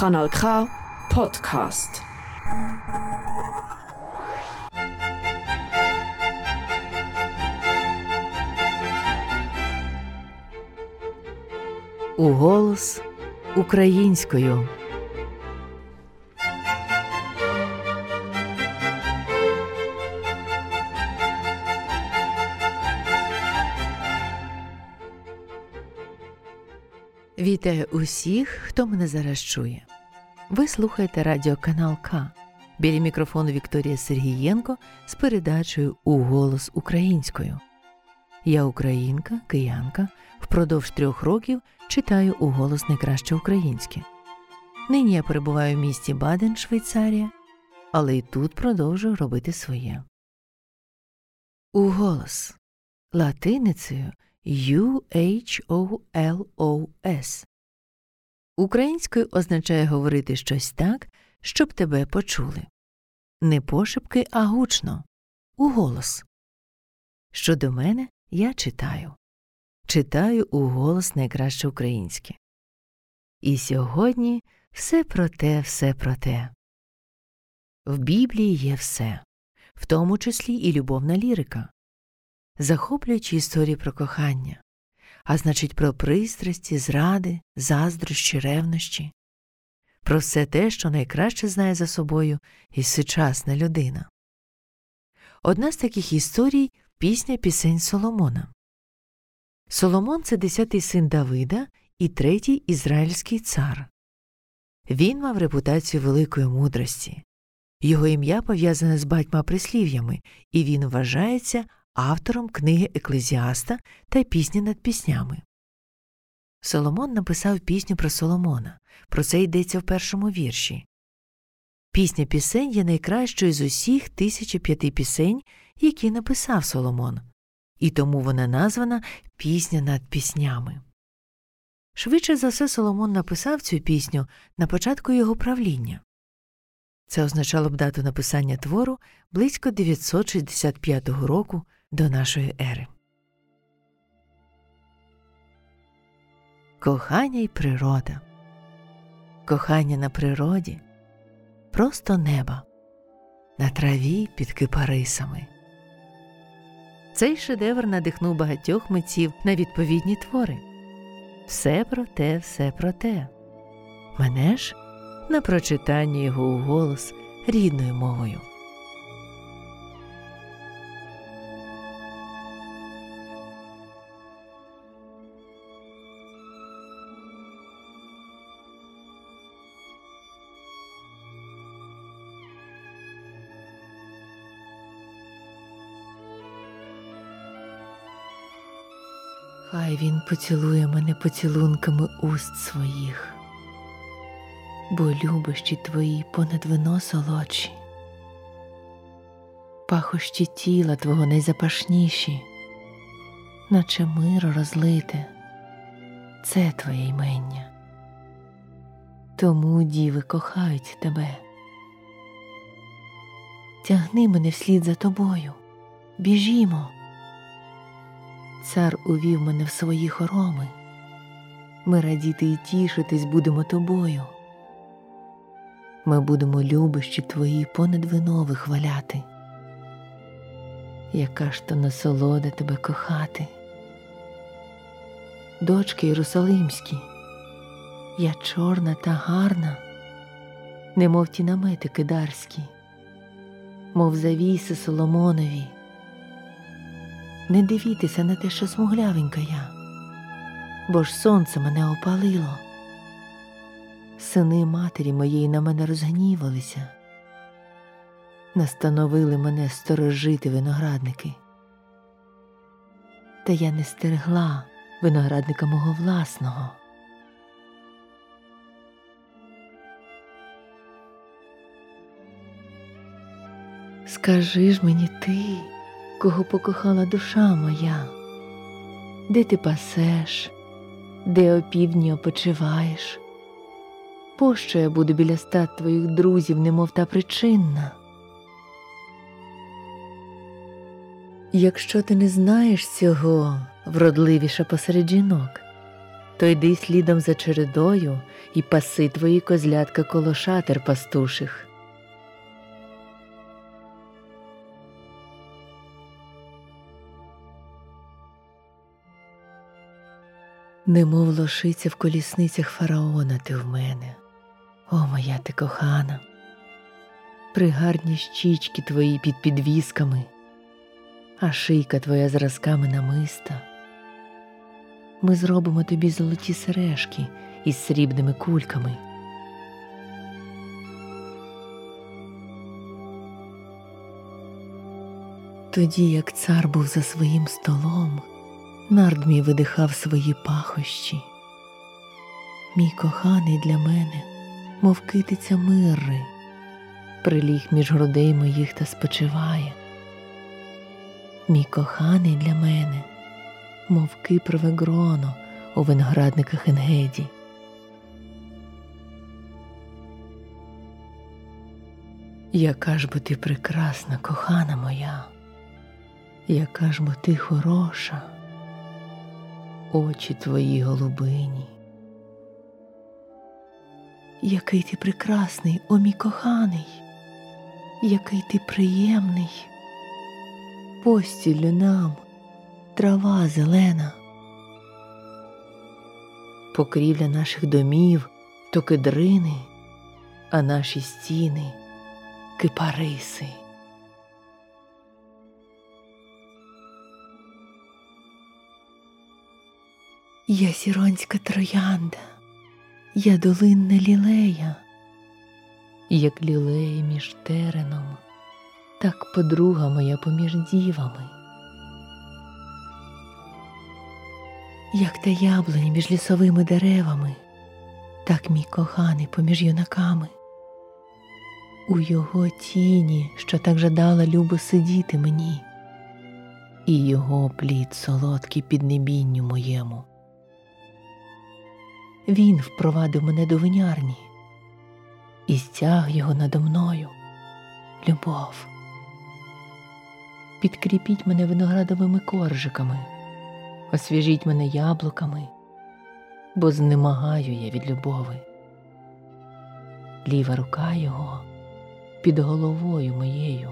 Kanal K Podcast. У голос українською. Вітаю усіх, хто мене зараз чує. Ви слухаєте радіоканал К. Біля мікрофону Вікторія Сергієнко з передачею У голос українською. Я українка, киянка, впродовж трьох років читаю у голос найкраще українське. Нині я перебуваю в місті Баден, Швейцарія, але й тут продовжую робити своє. У голос латиницею. Українською означає говорити щось так, щоб тебе почули. Не пошепки, а гучно. У голос. Щодо мене я читаю. Читаю у голос найкраще українське. І сьогодні все про те, все про те. В Біблії є все, в тому числі і любовна лірика захоплюючі історії про кохання, а значить, про пристрасті, зради, заздрощі, ревнощі, про все те, що найкраще знає за собою і сучасна людина. Одна з таких історій пісня пісень Соломона. Соломон це десятий син Давида і третій ізраїльський цар. Він мав репутацію великої мудрості. Його ім'я пов'язане з батьма прислів'ями, і він вважається автором книги Еклезіаста та пісні над піснями. Соломон написав пісню про Соломона. Про це йдеться в першому вірші. Пісня пісень є найкращою з усіх тисячі п'яти пісень, які написав Соломон, і тому вона названа Пісня над піснями. Швидше за все Соломон написав цю пісню на початку його правління. Це означало б дату написання твору близько 965 року до нашої ери. Кохання й природа. Кохання на природі просто неба, на траві під кипарисами. Цей шедевр надихнув багатьох митців на відповідні твори. Все про те, все про те. Мене ж на прочитання його у голос рідною мовою. Він поцілує мене поцілунками уст своїх, бо любощі твої понад вино солодші, пахощі тіла твого найзапашніші, наче миро розлите, це твоє ймення. Тому діви кохають тебе. Тягни мене вслід за тобою, біжімо. Цар увів мене в свої хороми. Ми радіти і тішитись будемо тобою. Ми будемо любощі твої понад вино вихваляти. Яка ж то насолода тебе кохати? Дочки Єрусалимські, я чорна та гарна, немов ті намети кидарські, мов завіси Соломонові не дивітеся на те, що смуглявенька я, бо ж сонце мене опалило. Сини матері моєї на мене розгнівалися, настановили мене сторожити виноградники. Та я не стерегла виноградника мого власного. Скажи ж мені ти кого покохала душа моя, де ти пасеш, де опівдні опочиваєш, пощо я буду біля стат твоїх друзів, немов та причинна. Якщо ти не знаєш цього, вродливіша посеред жінок, то йди слідом за чередою і паси твої козлятка коло шатер пастуших. Немов лошиця в колісницях фараона ти в мене, о моя ти кохана, пригарні щічки твої під підвісками, а шийка твоя зразками намиста. Ми зробимо тобі золоті сережки із срібними кульками. Тоді, як цар був за своїм столом, нард мій видихав свої пахощі. Мій коханий для мене, мов китиця мирри, приліг між грудей моїх та спочиває. Мій коханий для мене, мов кипрове гроно у виноградниках Енгеді. Яка ж бо ти прекрасна, кохана моя, яка ж бо ти хороша, очі твої голубині. Який ти прекрасний, о мій коханий, який ти приємний, постілю нам трава зелена, покрівля наших домів то кедрини, а наші стіни кипариси. Я сіронська троянда, я долинна лілея, як лілея між тереном, так подруга моя поміж дівами. як та яблуня між лісовими деревами, так мій коханий поміж юнаками. У його тіні, що так жадала любо сидіти мені, і його плід солодкий під небінню моєму. Він впровадив мене до винярні, і стяг його надо мною любов. Підкріпіть мене виноградовими коржиками освіжіть мене яблуками, бо знемагаю я від любови. Ліва рука його під головою моєю,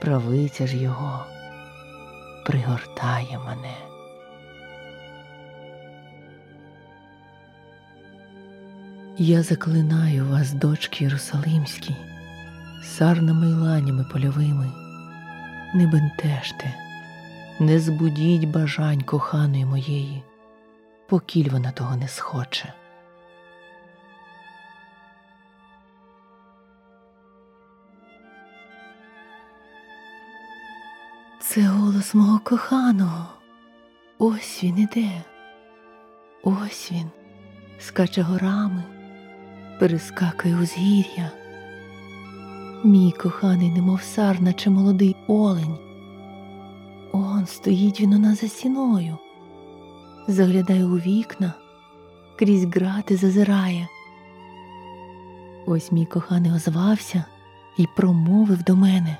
правиця ж його пригортає мене. Я заклинаю вас, дочки Єрусалимські, сарними й ланями польовими, не бентежте не збудіть бажань коханої моєї, покіль вона того не схоче. Це голос мого коханого. Ось він іде, ось він скаче горами, перескакує узгір'я. Мій коханий, немов сарна чи молодий олень. Он стоїть він у нас за стіною, заглядає у вікна, крізь грати зазирає. Ось мій коханий озвався і промовив до мене.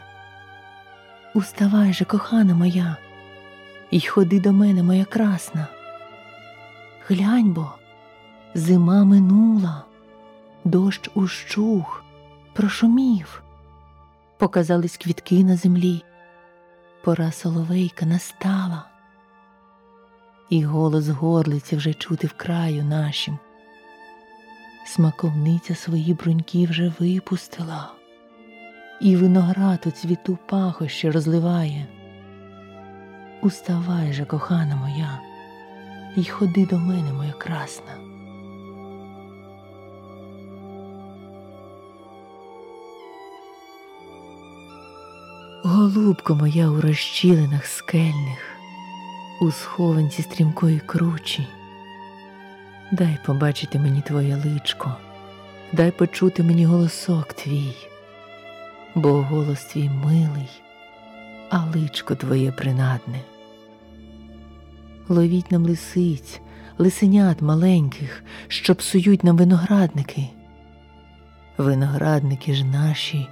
Уставай же, кохана моя, і ходи до мене, моя красна. Глянь бо, зима минула, дощ ущух, прошумів, показались квітки на землі пора соловейка настала, і голос горлиці вже чути в краю нашим. Смаковниця свої бруньки вже випустила, і виноград у цвіту пахощі розливає. Уставай же, кохана моя, і ходи до мене, моя красна. Голубко моя у розчілинах скельних, у схованці стрімкої кручі, дай побачити мені твоє личко, дай почути мені голосок твій, бо голос твій милий, а личко твоє принадне. Ловіть нам лисиць, лисенят маленьких, що псують нам виноградники. Виноградники ж наші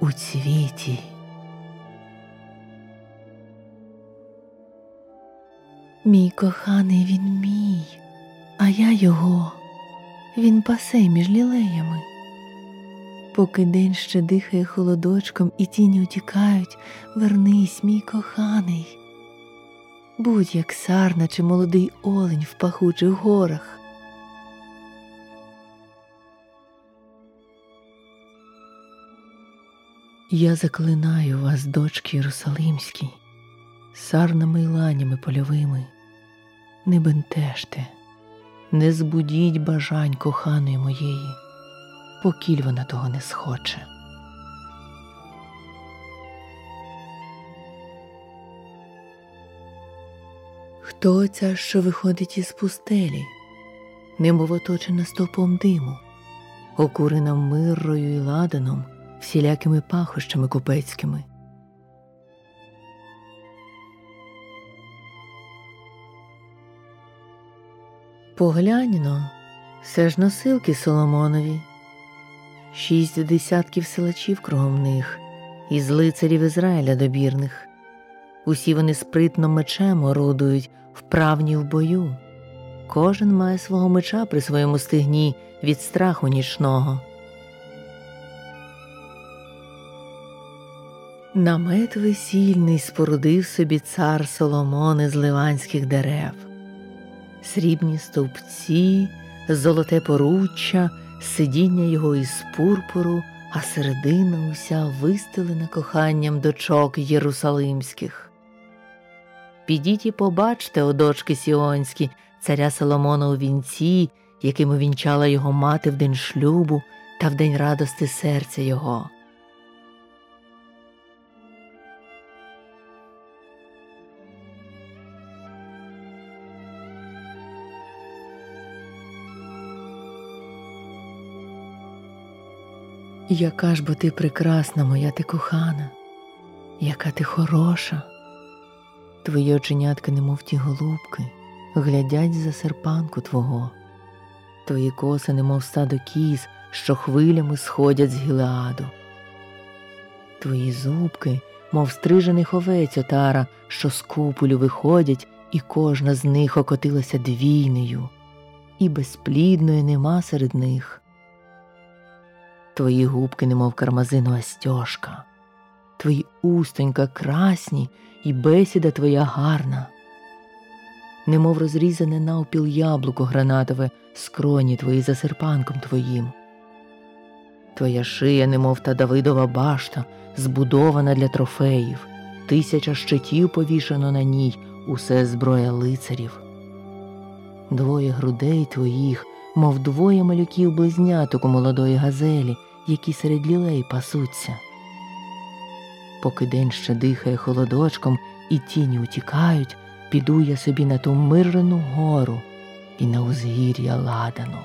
у цвіті. Мій коханий він мій, а я його, він пасе між лілеями. Поки день ще дихає холодочком і тіні утікають, вернись, мій коханий. Будь як сарна чи молодий олень в пахучих горах. Я заклинаю вас, дочки Єрусалимські, сарнами й ланями польовими. Не бентежте, не збудіть бажань коханої моєї, покіль вона того не схоче. Хто ця, що виходить із пустелі, немов оточена стопом диму, окурена миррою і ладаном, всілякими пахощами купецькими. Погляньно, все ж носилки Соломонові, шість десятків силачів кругом них, із лицарів Ізраїля добірних. Усі вони спритно мечем орудують, вправні в бою. Кожен має свого меча при своєму стигні від страху нічного. Намет весільний спорудив собі цар Соломон із ливанських дерев, срібні стовпці, золоте поруччя, сидіння його із пурпуру, а середина уся вистелена коханням дочок єрусалимських. Підіть і побачте, о дочки сіонські, царя Соломона у вінці, яким вінчала його мати в день шлюбу та в день радости серця його. Яка ж бо ти прекрасна, моя ти кохана, яка ти хороша. Твої оченятка, немов ті голубки, глядять за серпанку твого, твої коси, немов стадо кіз, що хвилями сходять з гілеаду. Твої зубки, мов стрижених овець отара, що з куполю виходять, і кожна з них окотилася двійнею, і безплідної нема серед них. Твої губки, немов кармазинова стяжка, твої устонька красні і бесіда твоя гарна, немов розрізане навпіл яблуко гранатове скроні твої за серпанком твоїм. Твоя шия, немов та Давидова башта, збудована для трофеїв, тисяча щитів повішано на ній, усе зброя лицарів. Двоє грудей твоїх, мов двоє малюків близняток у молодої газелі, які серед лілей пасуться. Поки день ще дихає холодочком і тіні утікають, піду я собі на ту мирну гору і на узгір'я ладану.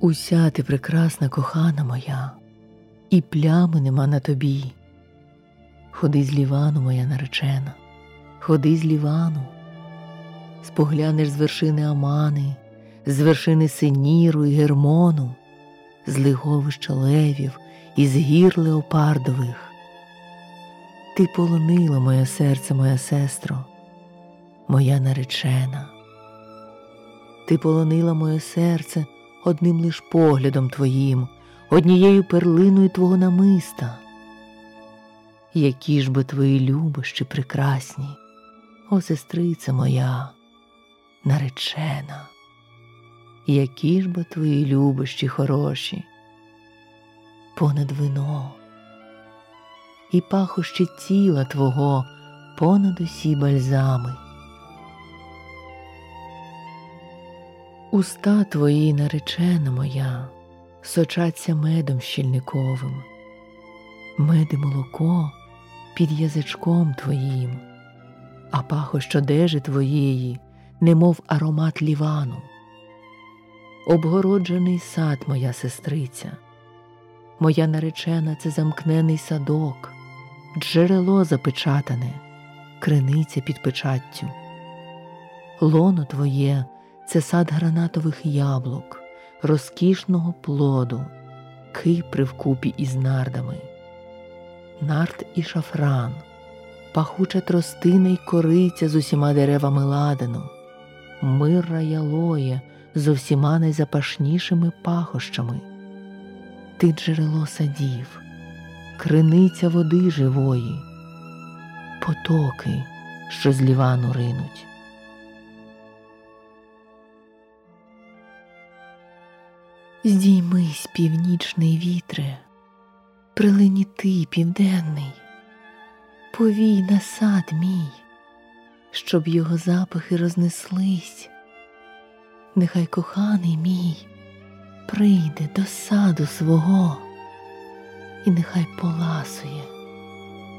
Уся ти прекрасна кохана моя, і плями нема на тобі. Ходи з Лівану, моя наречена, ходи з Лівану, споглянеш з вершини Амани, з вершини Синіру і Гермону, з лиговища левів і з гір леопардових. Ти полонила моє серце, моя сестро, моя наречена. Ти полонила моє серце одним лиш поглядом твоїм, однією перлиною твого намиста. Які ж би твої любощі прекрасні, о сестриця моя, наречена, які ж би твої любощі хороші, понад вино, і пахощі тіла твого понад усі бальзами. Уста твої, наречена моя, сочаться медом щільниковим, мед і молоко під язичком твоїм, а пахощ одежі твоєї, немов аромат лівану. Обгороджений сад, моя сестриця, моя наречена це замкнений садок, джерело запечатане, криниця під печаттю. Лоно твоє це сад гранатових яблук, розкішного плоду, кипри вкупі із нардами, нарт і шафран, пахуча тростина й кориця з усіма деревами ладану, мирра ялоя з усіма найзапашнішими пахощами, ти джерело садів, криниця води живої, потоки, що з лівану ринуть. Здіймись, північний вітре, прилині ти, південний, повій на сад мій, щоб його запахи рознеслись, нехай коханий мій прийде до саду свого, і нехай поласує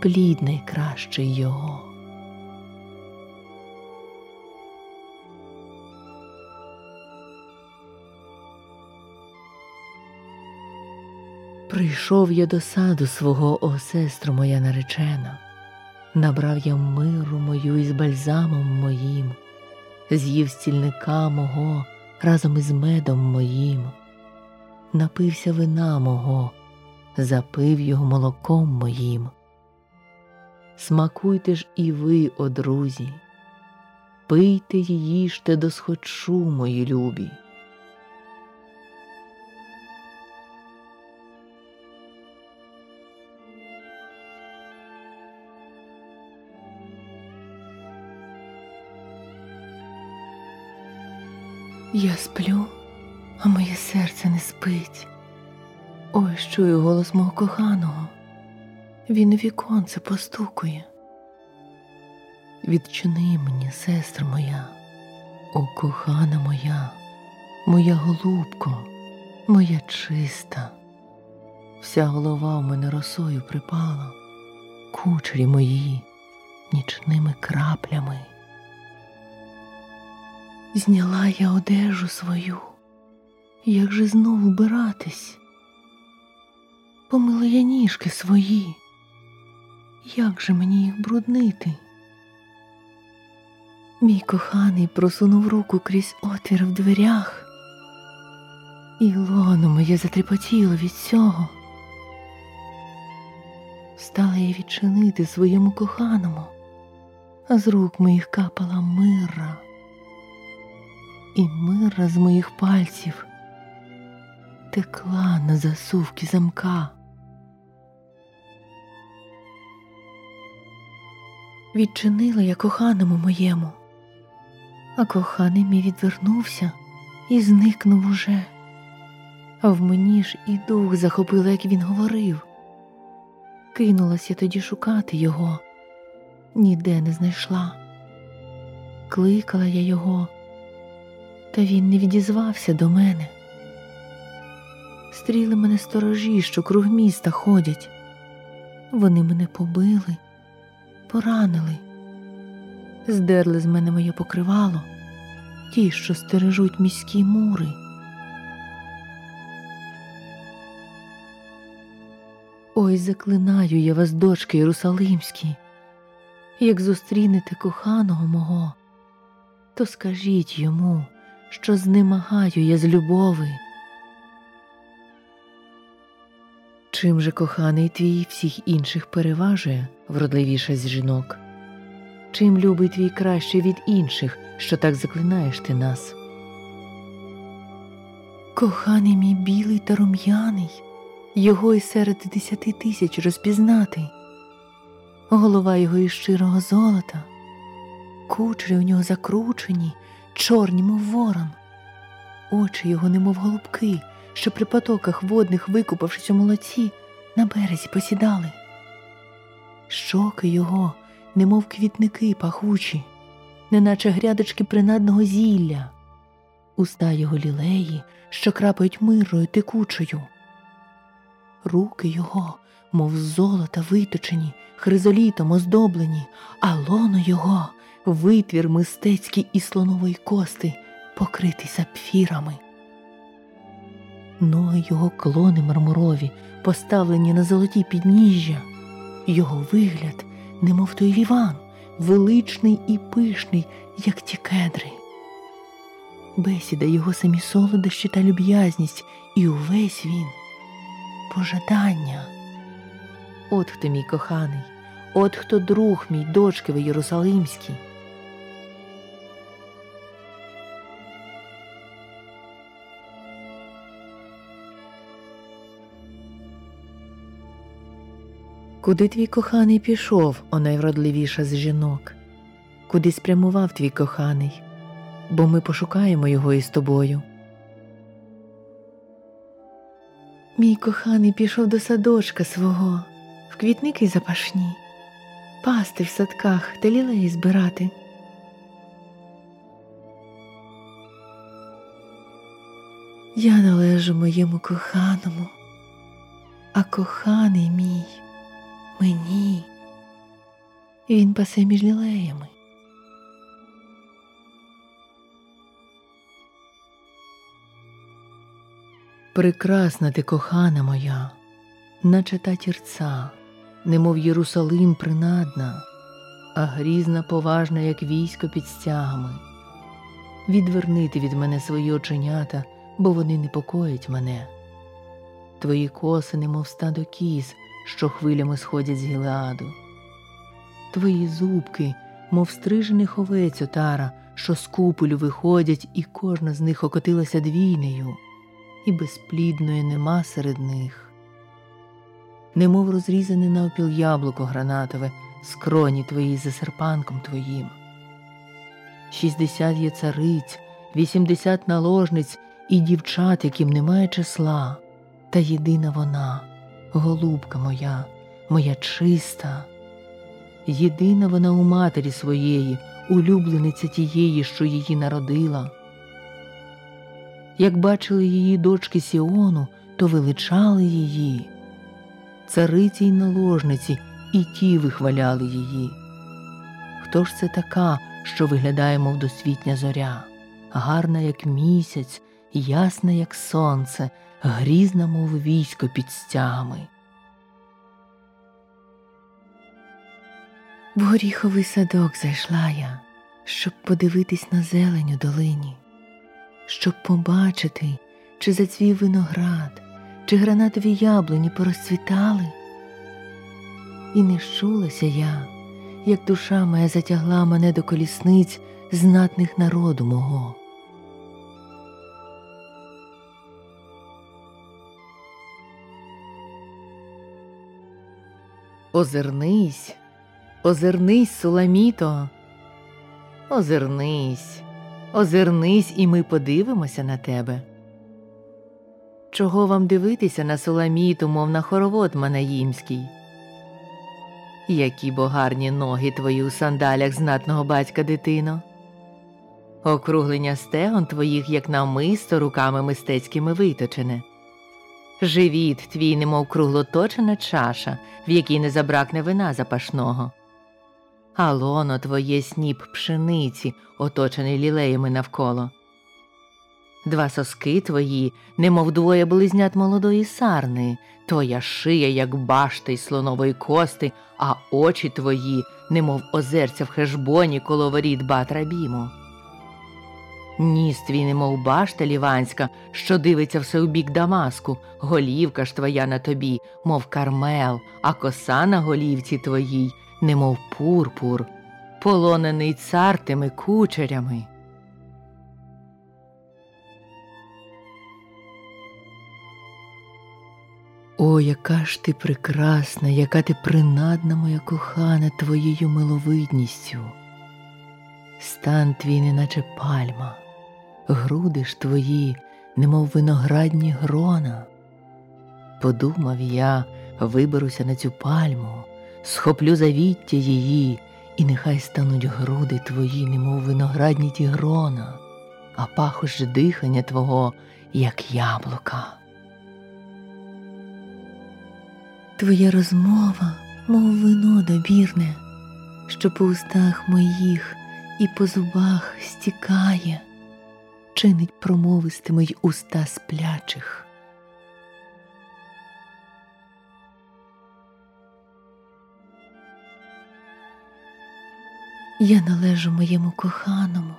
плід найкращий його. Прийшов я до саду свого, о сестру моя наречена, набрав я миру мою із бальзамом моїм, з'їв стільника мого разом із медом моїм, напився вина мого, запив його молоком моїм. Смакуйте ж і ви, о друзі, пийте їжте досхочу, мої любі. Я сплю, а моє серце не спить. Ой, чую голос мого коханого. Він у віконце постукує. Відчини мені, сестра моя, о кохана моя, моя голубко, моя чиста, вся голова в мене росою припала, кучері мої нічними краплями. Зняла я одежу свою, як же знову вбиратись? Помила я ніжки свої, як же мені їх бруднити? Мій коханий просунув руку крізь отвір в дверях, і лоно моє затрепотіло від цього. Стала я відчинити своєму коханому, а з рук моїх капала мира і мира з моїх пальців текла на засувки замка. Відчинила я коханому моєму, а коханий мій відвернувся і зникнув уже, а в мені ж і дух захопило, як він говорив. Кинулась я тоді шукати його, ніде не знайшла. Кликала я його та він не відізвався до мене. Стріли мене сторожі, що круг міста ходять. Вони мене побили, поранили, здерли з мене моє покривало, ті, що стережуть міські мури. Ой, заклинаю я вас, дочки Єрусалимські, як зустрінете коханого мого, то скажіть йому що знемагаю я з любови. Чим же коханий твій всіх інших переважує, вродливіша з жінок? Чим любий твій краще від інших, що так заклинаєш ти нас? Коханий мій білий та рум'яний, його й серед десяти тисяч розпізнати, голова його із щирого золота, кучері у нього закручені, чорні, мов ворон, очі його, немов голубки, що при потоках водних, викупавшись у молоці, на березі посідали. Щоки його, немов квітники пахучі, неначе грядочки принадного зілля, уста його лілеї, що крапають мирою текучою. Руки його, мов золота виточені, хризолітом оздоблені, а лоно його витвір мистецький із слонової кости, покритий сапфірами. Ноги його клони мармурові, поставлені на золоті підніжжя, його вигляд, немов той ліван, величний і пишний, як ті кедри. бесіда, його самі солодощі та люб'язність, і увесь він пожадання. От хто мій коханий, от хто друг мій дочки ви Єрусалимські. Куди твій коханий пішов, о найвродливіша з жінок? Куди спрямував твій коханий? Бо ми пошукаємо його із тобою. Мій коханий пішов до садочка свого, в квітники запашні, пасти в садках та лілеї збирати. Я належу моєму коханому, а коханий мій мені. Він пасе між лілеями. Прекрасна ти кохана моя, наче та тірця, немов Єрусалим принадна, а грізна поважна, як військо під стягами. Відвернити від мене свої оченята, бо вони непокоять мене. Твої коси, немов стадо кіз, що хвилями сходять з Гілеаду. Твої зубки, мов стрижених овець отара, що з купелю виходять, і кожна з них окотилася двійнею, і безплідної нема серед них. Немов розрізане навпіл яблуко гранатове, скроні твої за серпанком твоїм. Шістдесят є цариць, вісімдесят наложниць і дівчат, яким немає числа, та єдина вона голубка моя, моя чиста. Єдина вона у матері своєї, улюблениця тієї, що її народила. Як бачили її дочки Сіону, то величали її, цариці й наложниці, і ті вихваляли її. Хто ж це така, що виглядає, мов досвітня зоря, гарна, як місяць, ясна, як сонце, грізна, мов військо під стягами. В горіховий садок зайшла я, щоб подивитись на зелень у долині, щоб побачити, чи зацвів виноград, чи гранатові яблуні порозцвітали. І не щулася я, як душа моя затягла мене до колісниць знатних народу мого. Озирнись, озирнись, Суламіто, озирнись, озирнись, і ми подивимося на тебе. Чого вам дивитися на Суламіту, мов на хоровод Манаїмський? Які бо гарні ноги твої у сандалях знатного батька дитино, округлення стегон твоїх, як намисто, руками мистецькими виточене. Живіт твій, немов круглоточена чаша, в якій не забракне вина запашного. А лоно твоє сніп пшениці, оточений лілеями навколо. Два соски твої, немов двоє близнят молодої сарни, твоя шия, як башта й слонової кости, а очі твої, немов озерця в хешбоні коло воріт Батрабіму. Ніс твій, немов башта ліванська, що дивиться все у бік Дамаску, голівка ж твоя на тобі, мов кармел, а коса на голівці твоїй, немов пурпур, полонений цар тими кучерями. О, яка ж ти прекрасна, яка ти принадна, моя кохана, твоєю миловидністю. Стан твій, неначе пальма, груди ж твої, немов виноградні грона. Подумав я, виберуся на цю пальму, схоплю завіття її, і нехай стануть груди твої, немов виноградні ті грона, а пахощ дихання твого, як яблука. Твоя розмова, мов вино добірне, що по устах моїх і по зубах стікає, чинить промовистими й уста сплячих. Я належу моєму коханому,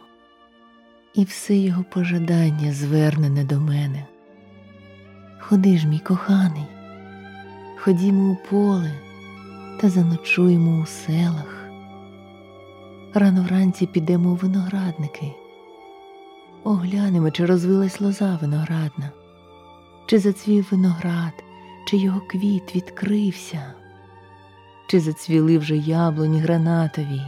і все його пожадання звернене до мене. Ходи ж, мій коханий, ходімо у поле та заночуємо у селах. Рано вранці підемо у виноградники, оглянемо, чи розвилась лоза виноградна, чи зацвів виноград, чи його квіт відкрився, чи зацвіли вже яблуні гранатові.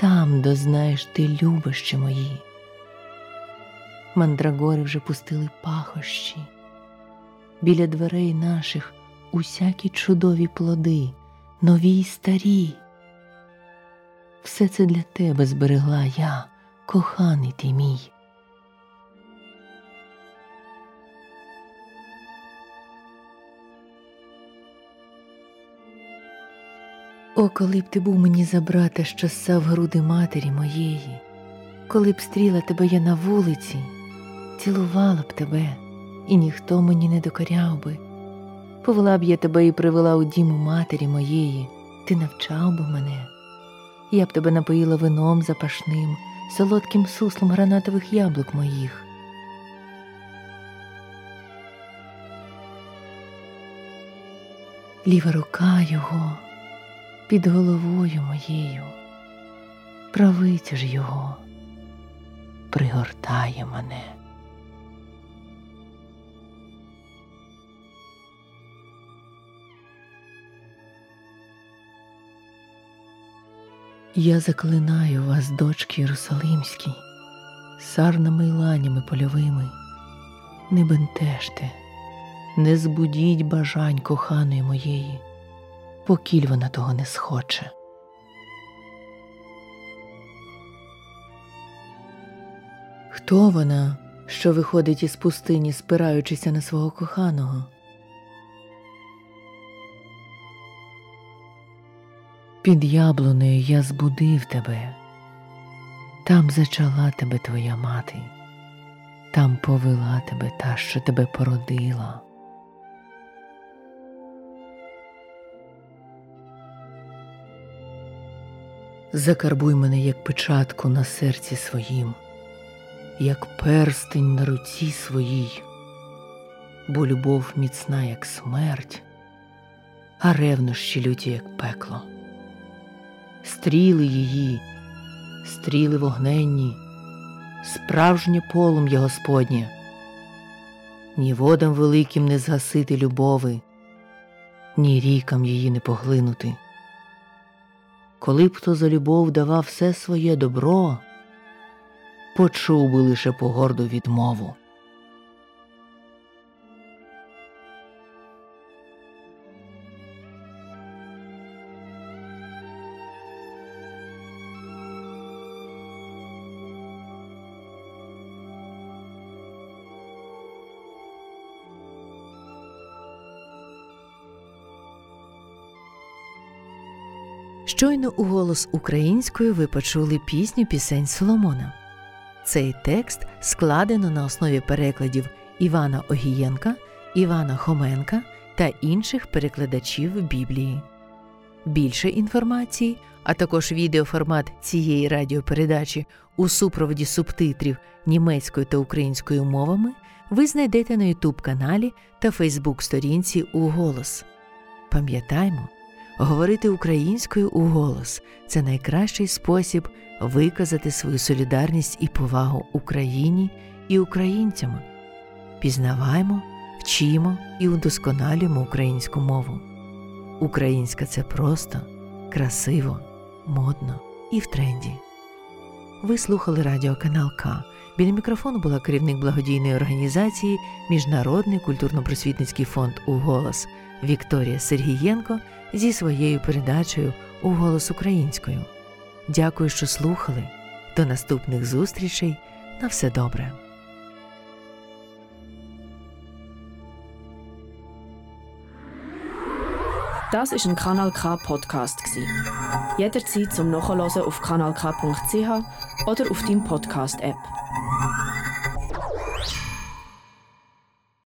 Там дознаєш ти любощі мої. Мандрагори вже пустили пахощі, біля дверей наших усякі чудові плоди, нові й старі. Все це для тебе зберегла я, коханий ти мій. О, коли б ти був мені за брата, що ссав груди матері моєї, коли б стріла тебе я на вулиці, цілувала б тебе, і ніхто мені не докоряв би. Повела б я тебе і привела у дім у матері моєї, ти навчав би мене. Я б тебе напоїла вином запашним, солодким суслом гранатових яблук моїх. Ліва рука його під головою моєю, правиця ж його. Пригортає мене. Я заклинаю вас, дочки Єрусалимські, сарнами й ланями польовими, не бентежте, не збудіть бажань коханої моєї, покіль вона того не схоче. Хто вона, що виходить із пустині, спираючися на свого коханого? Під яблунею я збудив тебе, там зачала тебе твоя мати, там повела тебе та, що тебе породила. Закарбуй мене, як печатку на серці своїм, як перстень на руці своїй, бо любов міцна, як смерть, а ревнощі люті, як пекло стріли її, стріли вогненні, справжнє полум'я Господнє, ні водам великим не згасити любови, ні рікам її не поглинути. Коли б хто за любов давав все своє добро, почув би лише погорду відмову. Щойно у голос українською ви почули пісню пісень Соломона. Цей текст складено на основі перекладів Івана Огієнка, Івана Хоменка та інших перекладачів Біблії. Більше інформації, а також відеоформат цієї радіопередачі у супроводі субтитрів німецькою та українською мовами ви знайдете на YouTube каналі та Фейсбук сторінці у голос. Пам'ятаймо. Говорити українською у голос це найкращий спосіб виказати свою солідарність і повагу Україні і українцям. Пізнаваймо, вчимо і удосконалюємо українську мову. Українська це просто, красиво, модно і в тренді. Ви слухали радіоканал К. Біля мікрофону була керівник благодійної організації Міжнародний культурно-просвітницький фонд «Уголос» Вікторія Сергієнко зі своєю передачею у голос українською. Дякую, що слухали. До наступних зустрічей. На все добре. Das ist ein Kanal K Podcast Jederzeit zum Nachhören auf kanalk.ch oder auf deinem Podcast App.